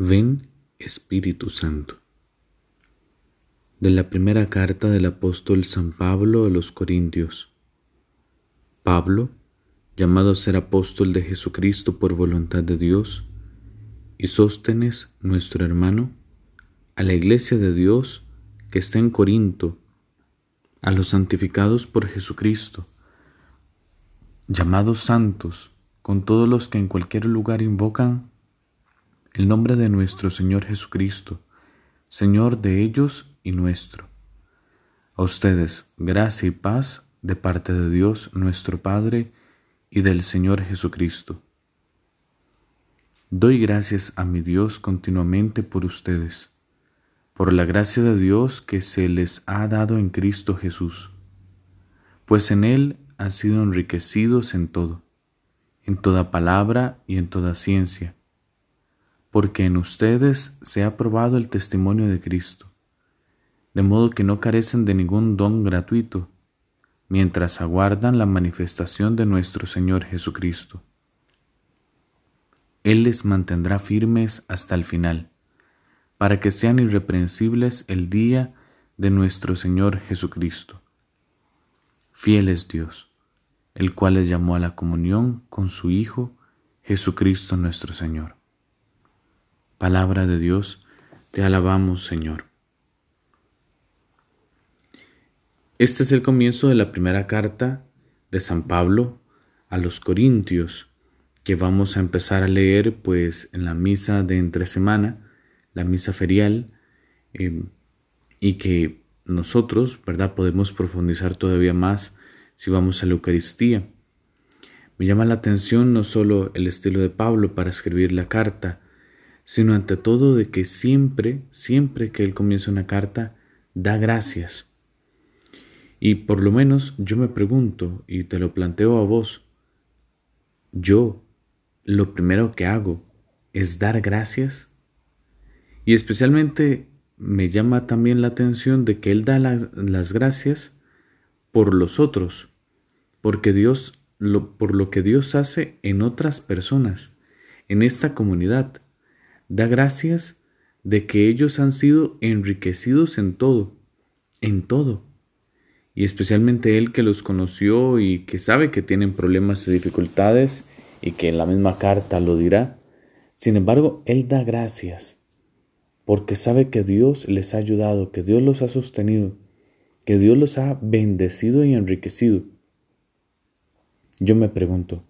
Ven Espíritu Santo. De la primera carta del apóstol San Pablo a los Corintios. Pablo, llamado a ser apóstol de Jesucristo por voluntad de Dios, y Sóstenes, nuestro hermano, a la iglesia de Dios que está en Corinto, a los santificados por Jesucristo, llamados santos, con todos los que en cualquier lugar invocan el nombre de nuestro Señor Jesucristo, Señor de ellos y nuestro. A ustedes, gracia y paz de parte de Dios nuestro Padre y del Señor Jesucristo. Doy gracias a mi Dios continuamente por ustedes, por la gracia de Dios que se les ha dado en Cristo Jesús, pues en Él han sido enriquecidos en todo, en toda palabra y en toda ciencia porque en ustedes se ha probado el testimonio de Cristo, de modo que no carecen de ningún don gratuito, mientras aguardan la manifestación de nuestro Señor Jesucristo. Él les mantendrá firmes hasta el final, para que sean irreprensibles el día de nuestro Señor Jesucristo. Fiel es Dios, el cual les llamó a la comunión con su Hijo, Jesucristo nuestro Señor. Palabra de Dios, te alabamos Señor. Este es el comienzo de la primera carta de San Pablo a los Corintios, que vamos a empezar a leer pues en la misa de entre semana, la misa ferial, em, y que nosotros, ¿verdad?, podemos profundizar todavía más si vamos a la Eucaristía. Me llama la atención no solo el estilo de Pablo para escribir la carta, sino ante todo de que siempre, siempre que Él comienza una carta, da gracias. Y por lo menos yo me pregunto, y te lo planteo a vos, yo lo primero que hago es dar gracias. Y especialmente me llama también la atención de que Él da las gracias por los otros, porque Dios, lo, por lo que Dios hace en otras personas, en esta comunidad. Da gracias de que ellos han sido enriquecidos en todo, en todo. Y especialmente Él que los conoció y que sabe que tienen problemas y dificultades y que en la misma carta lo dirá. Sin embargo, Él da gracias porque sabe que Dios les ha ayudado, que Dios los ha sostenido, que Dios los ha bendecido y enriquecido. Yo me pregunto,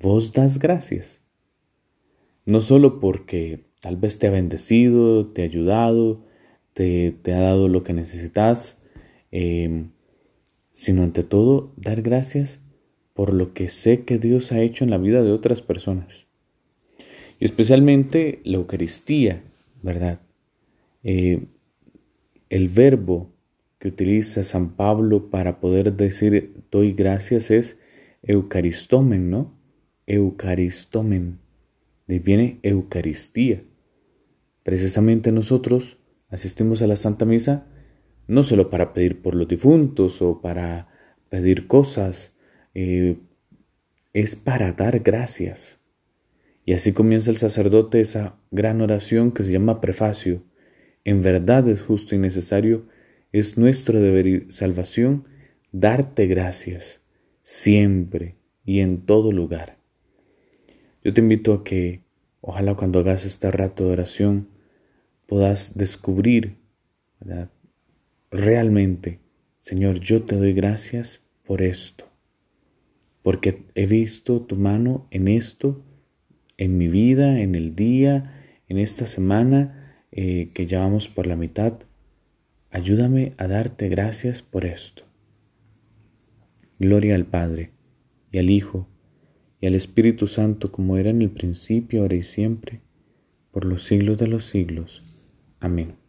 ¿vos das gracias? No solo porque Tal vez te ha bendecido, te ha ayudado, te, ha dado lo que necesitas, em, sino ante todo dar gracias por lo que sé que Dios ha hecho en la vida de otras personas. Y especialmente la Eucaristía, ¿verdad? Eh, el verbo que utiliza San Pablo para poder decir doy gracias es eucaristomen, ¿no? Eucaristomen. De viene Eucaristía. Precisamente nosotros asistimos a la Santa Misa no solo para pedir por los difuntos o para pedir cosas, eh, es para dar gracias. Y así comienza el sacerdote esa gran oración que se llama prefacio. En verdad es justo y necesario, es nuestro deber y salvación darte gracias, siempre y en todo lugar. Yo te invito a que, ojalá cuando hagas este rato de oración, puedas descubrir realmente, Señor, yo te doy gracias por esto, porque he visto tu mano en esto, en mi vida, en el día, en esta semana eh, que llevamos por la mitad. Ayúdame a darte gracias por esto. Gloria al Padre, y al Hijo, y al Espíritu Santo, como era en el principio, ahora y siempre, por los siglos de los siglos. Amém.